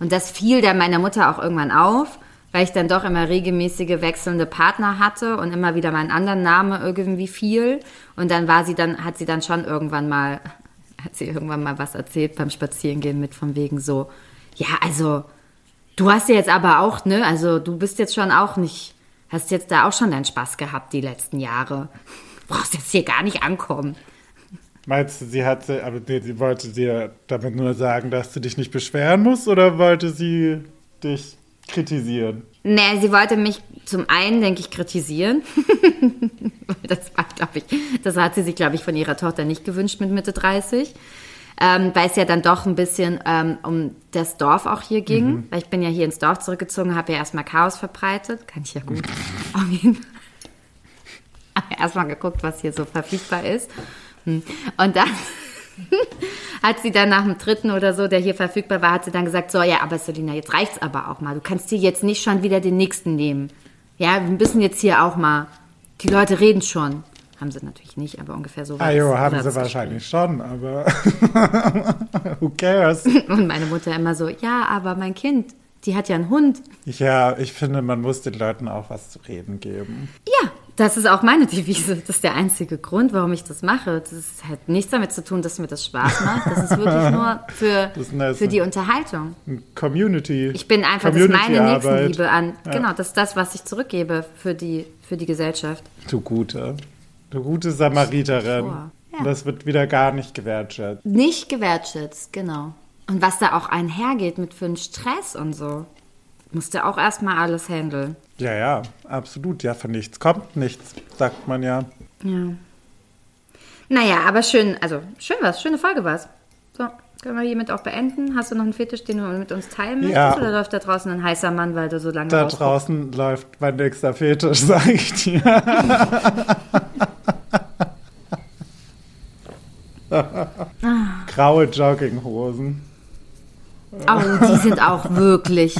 Und das fiel dann meiner Mutter auch irgendwann auf, weil ich dann doch immer regelmäßige wechselnde Partner hatte und immer wieder meinen anderen Namen irgendwie fiel. Und dann war sie dann, hat sie dann schon irgendwann mal, [laughs] hat sie irgendwann mal was erzählt beim Spazierengehen mit von wegen so, ja, also du hast ja jetzt aber auch, ne, also du bist jetzt schon auch nicht, hast jetzt da auch schon deinen Spaß gehabt die letzten Jahre. [laughs] Brauchst jetzt hier gar nicht ankommen. Meinst du, sie hat, aber nee, sie wollte dir damit nur sagen, dass du dich nicht beschweren musst oder wollte sie dich kritisieren? Nee, sie wollte mich zum einen, denke ich, kritisieren. [laughs] das war, glaube ich, das hat sie sich, glaube ich, von ihrer Tochter nicht gewünscht mit Mitte 30. Ähm, weil es ja dann doch ein bisschen ähm, um das Dorf auch hier ging. Mhm. Weil ich bin ja hier ins Dorf zurückgezogen, habe ja erstmal Chaos verbreitet. Kann ich ja gut. [laughs] Auf jeden Fall. Erstmal geguckt, was hier so verfügbar ist. Hm. Und dann [laughs] hat sie dann nach dem dritten oder so, der hier verfügbar war, hat sie dann gesagt, so, ja, aber Selina, jetzt reicht's aber auch mal. Du kannst dir jetzt nicht schon wieder den nächsten nehmen. Ja, wir müssen jetzt hier auch mal, die Leute reden schon. Haben sie natürlich nicht, aber ungefähr so war Ah, jo, haben sie wahrscheinlich schon, aber [laughs] who cares? [laughs] Und meine Mutter immer so, ja, aber mein Kind, die hat ja einen Hund. Ja, ich finde, man muss den Leuten auch was zu reden geben. Ja, das ist auch meine Devise. Das ist der einzige Grund, warum ich das mache. Das hat nichts damit zu tun, dass mir das Spaß macht. Das ist wirklich [laughs] nur für, nice. für die Unterhaltung. Community. Ich bin einfach, das ist meine. Nächstenliebe an. Ja. Genau, das ist das, was ich zurückgebe für die, für die Gesellschaft. Du gute. Du gute Samariterin. Ja. Das wird wieder gar nicht gewertschätzt. Nicht gewertschätzt, genau. Und was da auch einhergeht mit für einen Stress und so. Musste auch erstmal alles handeln. Ja, ja, absolut. Ja, von nichts kommt nichts, sagt man ja. Ja. Naja, aber schön, also schön war's, schöne Folge war's. So, können wir hiermit auch beenden. Hast du noch einen Fetisch, den du mit uns teilen möchtest? Ja. Oder läuft da draußen ein heißer Mann, weil du so lange Da rausguckst? draußen läuft mein nächster Fetisch, [laughs] sag ich dir. [laughs] Graue Jogginghosen. Oh, die sind auch wirklich,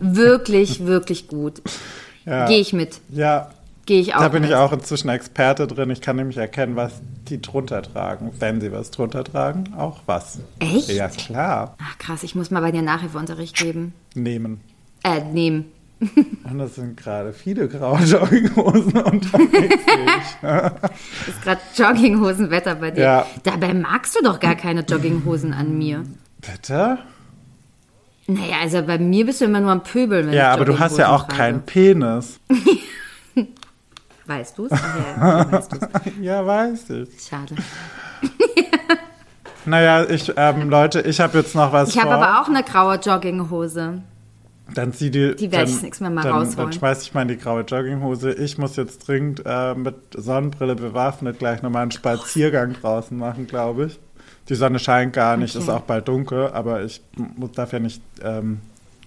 wirklich, wirklich gut. Ja. Gehe ich mit. Ja, Gehe ich auch da bin mit. ich auch inzwischen Experte drin. Ich kann nämlich erkennen, was die drunter tragen. Wenn sie was drunter tragen, auch was. Echt? Ja, klar. Ach krass, ich muss mal bei dir Nachhilfeunterricht geben. Nehmen. Äh, nehmen. [laughs] Und das sind gerade viele graue Jogginghosen [laughs] unterwegs. Ist gerade Jogginghosenwetter bei dir. Ja. Dabei magst du doch gar keine Jogginghosen an mir. ich. Naja, also bei mir bist du immer nur am Pöbeln, wenn Ja, aber du hast ja auch trage. keinen Penis. [laughs] Weißt du's? Ach ja, weißt. [laughs] Ja, weiß ich. Schade. [laughs] Naja, ich, ähm, Leute, ich habe jetzt noch was Ich habe aber auch eine graue Jogginghose. Dann zieh die. Die werde dann, ich nächstes Mal mal dann, rausholen. Dann schmeiß ich mal in die graue Jogginghose. Ich muss jetzt dringend äh, mit Sonnenbrille bewaffnet gleich nochmal einen Spaziergang draußen machen, glaube ich. Die Sonne scheint gar nicht, Okay. ist auch bald dunkel, aber ich muss, darf ja nicht. Ähm,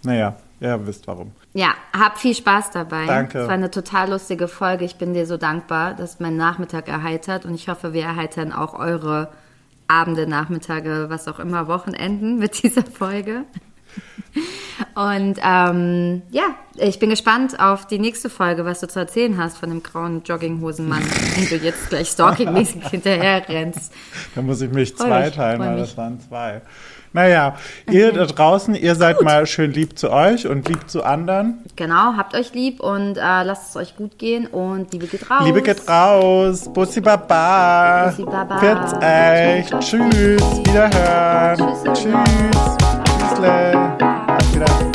naja, ihr wisst warum. Ja, hab viel Spaß dabei. Danke. Es war eine total lustige Folge. Ich bin dir so dankbar, dass mein Nachmittag erheitert und ich hoffe, wir erheitern auch eure Abende, Nachmittage, was auch immer, Wochenenden mit [laughs] dieser Folge. [laughs] Und ähm, ja, ich bin gespannt auf die nächste Folge, was du zu erzählen hast von dem grauen Jogginghosenmann, [laughs] den du jetzt gleich stalkingmäßig [laughs] hinterher rennst. Da muss ich mich Freu zwei mich, teilen, freu weil mich. das waren zwei. Naja, ihr da draußen, ihr seid mal schön lieb zu euch und lieb zu anderen. Genau, habt euch lieb und äh, lasst es euch gut gehen und Liebe geht raus. Liebe geht raus. Bussi Baba. Bussi Baba. Für's echt. Tschüss. Wiederhören. Tschüss, Tschüss. Sinclair. Graças